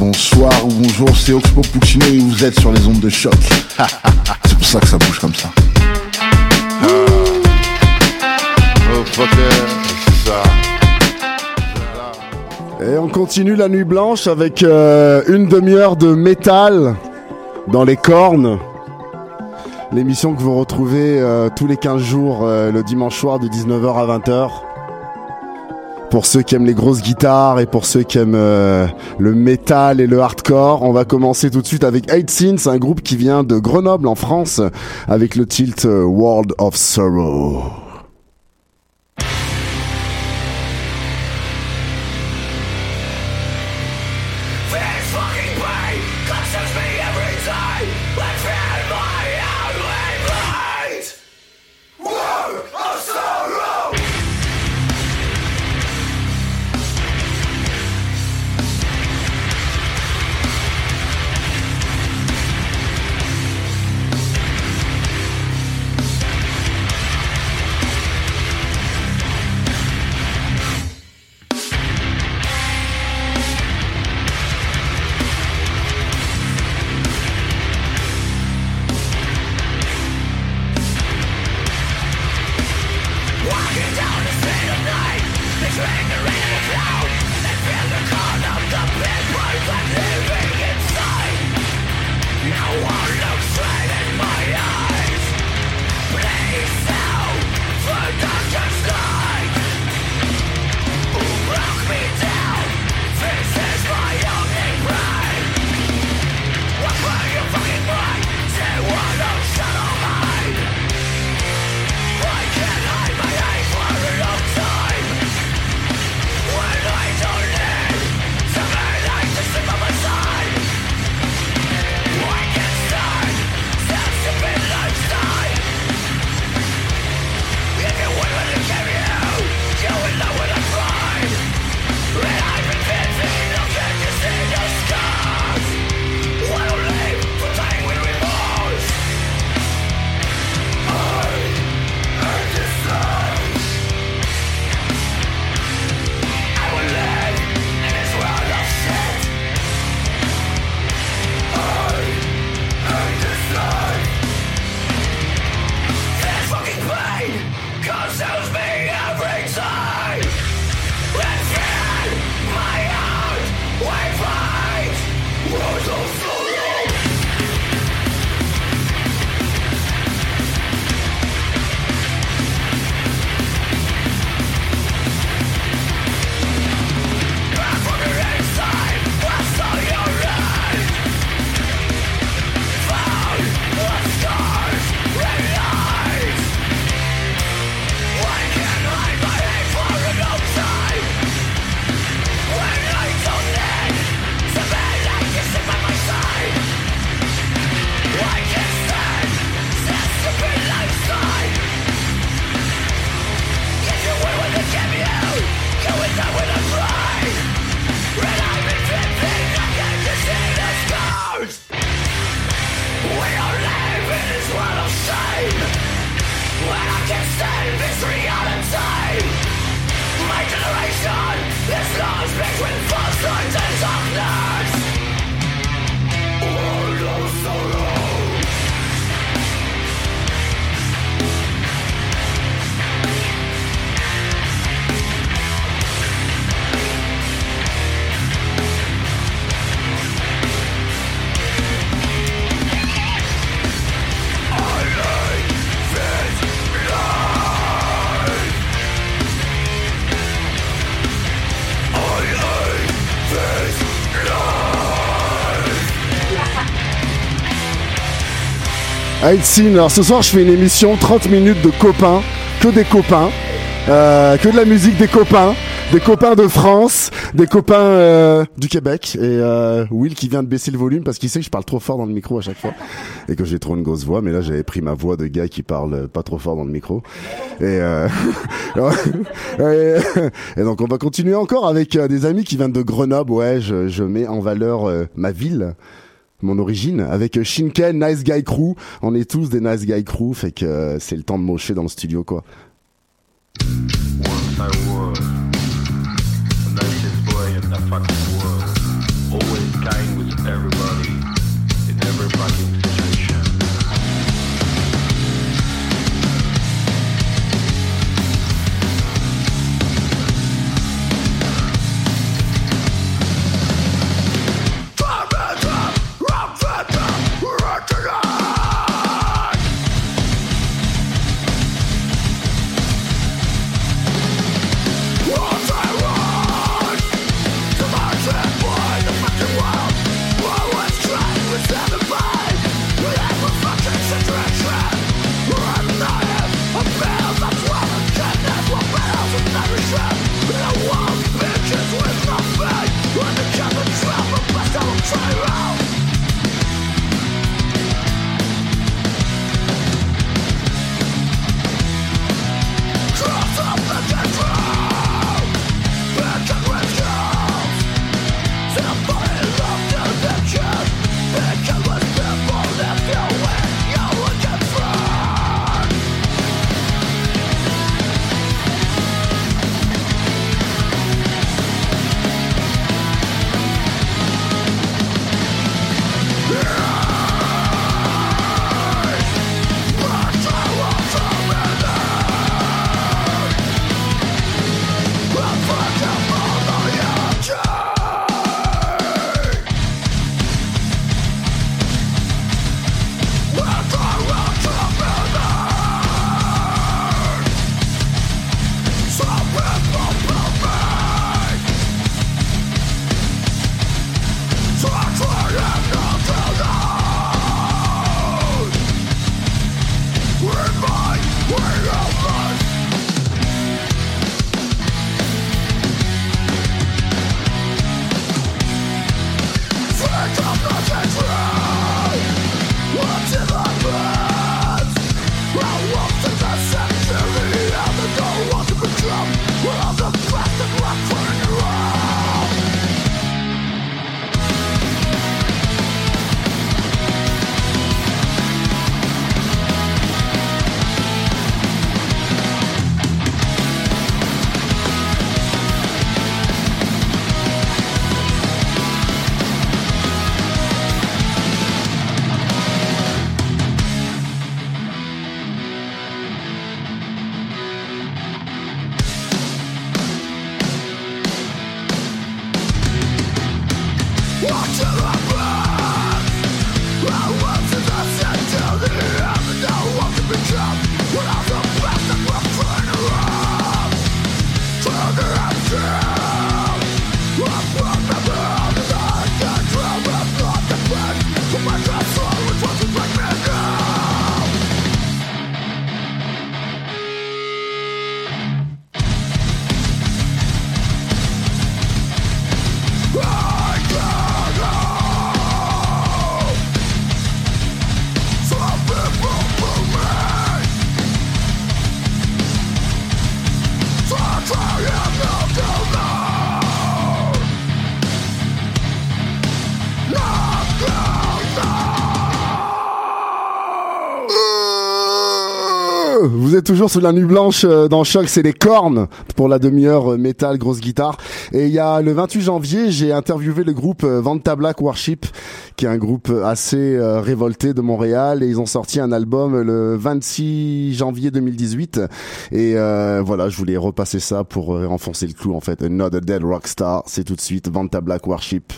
Bonsoir ou bonjour, c'est Oxpo Puccino et vous êtes sur les ondes de choc. c'est pour ça que ça bouge comme ça. Et on continue la nuit blanche avec euh, une demi-heure de métal dans les cornes. L'émission que vous retrouvez euh, tous les 15 jours euh, le dimanche soir de 19h à 20h. Pour ceux qui aiment les grosses guitares et pour ceux qui aiment le métal et le hardcore, on va commencer tout de suite avec Eight Sins, un groupe qui vient de Grenoble en France avec le tilt World of Sorrow. Alors ce soir, je fais une émission 30 minutes de copains, que des copains, euh, que de la musique des copains, des copains de France, des copains euh, du Québec et euh, Will qui vient de baisser le volume parce qu'il sait que je parle trop fort dans le micro à chaque fois et que j'ai trop une grosse voix. Mais là, j'avais pris ma voix de gars qui parle pas trop fort dans le micro. Et, et, donc on va continuer encore avec des amis qui viennent de Grenoble. Ouais, je, je mets en valeur ma ville mon origine avec Shinken Nice Guy Crew. On est tous des Nice Guy Crew, fait que euh, c'est le temps de mocher dans le studio quoi. Where am I? Where toujours sur la nuit blanche euh, dans Choc, c'est les cornes pour la demi-heure euh, métal, grosse guitare. Et il y a le 28 janvier, j'ai interviewé le groupe euh, Vanta Black Worship, qui est un groupe assez révolté de Montréal, et ils ont sorti un album le 26 janvier 2018. Et voilà, je voulais repasser ça pour renfoncer le clou en fait. Another Dead Rockstar, c'est tout de suite Vanta Black Worship.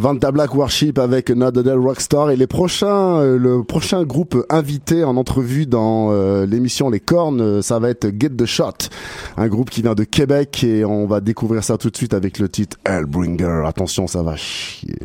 Vanta Black Worship avec Not Rockstar et les prochains, euh, le prochain groupe invité en entrevue dans euh, l'émission Les Cornes, euh, ça va être Get the Shot, un groupe qui vient de Québec et on va découvrir ça tout de suite avec le titre Hellbringer. Attention, ça va chier.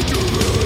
Take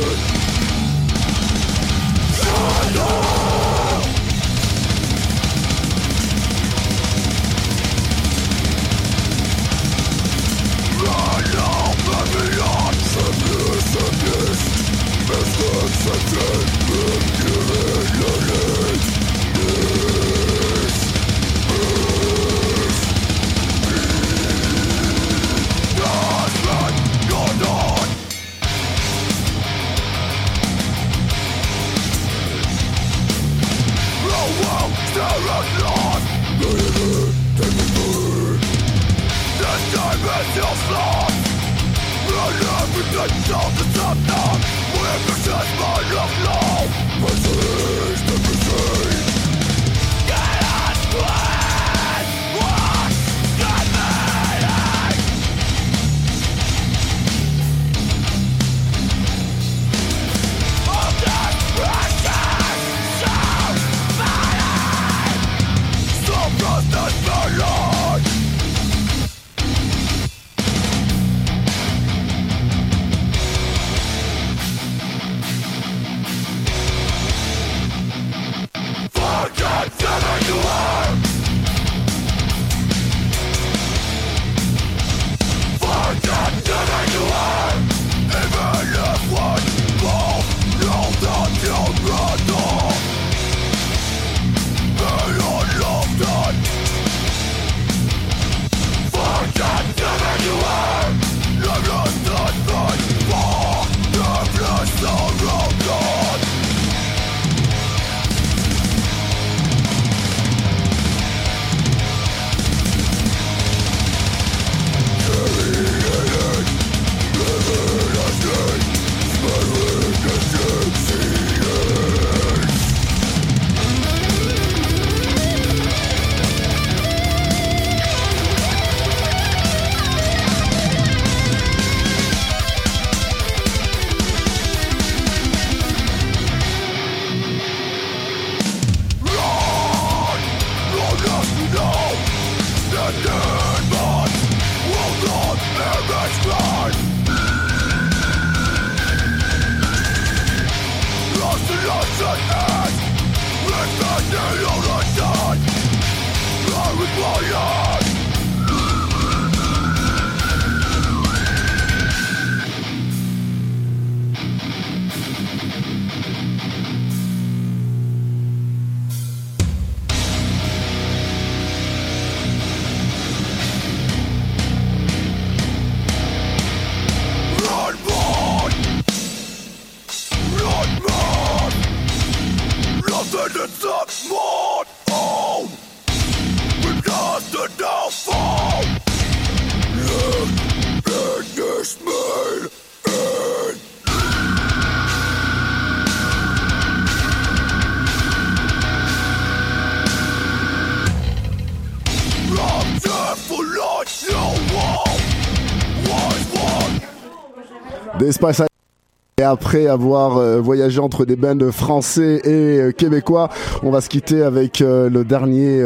Et après avoir euh, voyagé entre des bands français et euh, québécois, on va se quitter avec euh, le dernier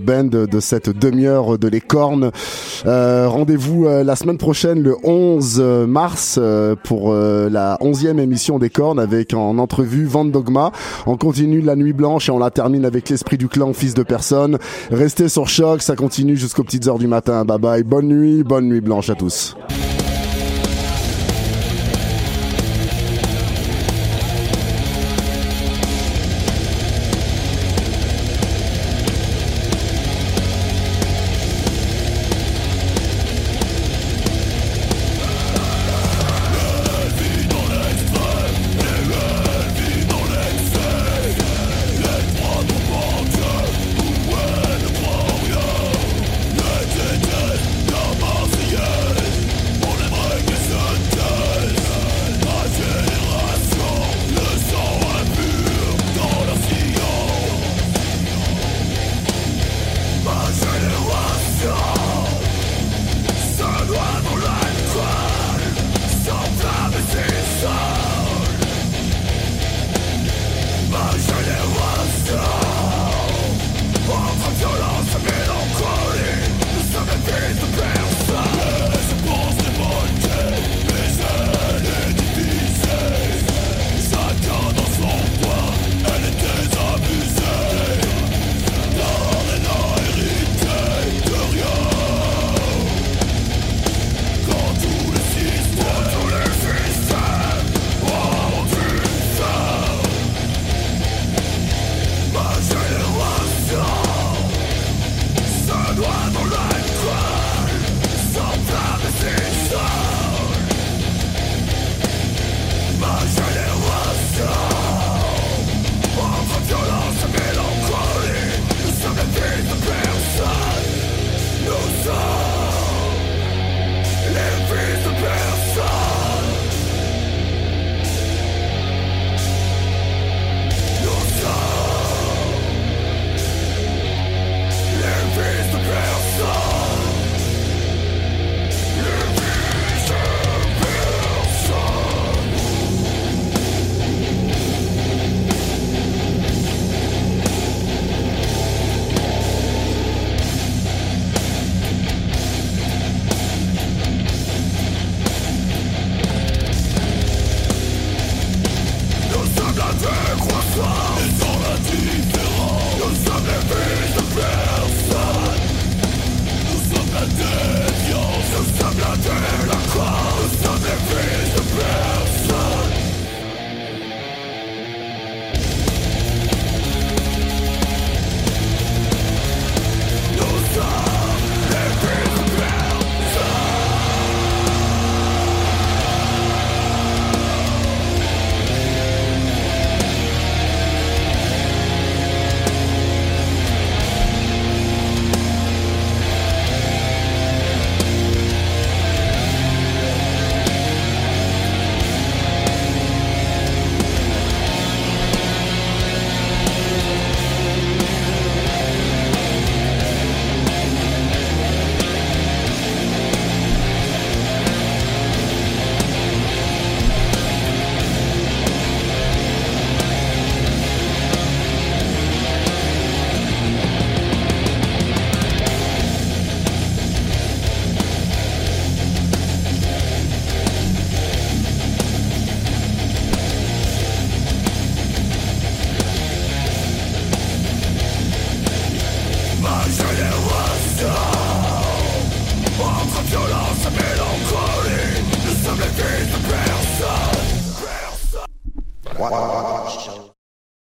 band de cette demi-heure de Les Cornes. Rendez-vous la semaine prochaine, le 11 mars, pour la 11e émission des Cornes avec en entrevue Dogma. On continue la nuit blanche et on la termine avec l'esprit du clan, fils de personne. Restez sur choc, ça continue jusqu'aux petites heures du matin. Bye bye, bonne nuit, bonne nuit blanche à tous.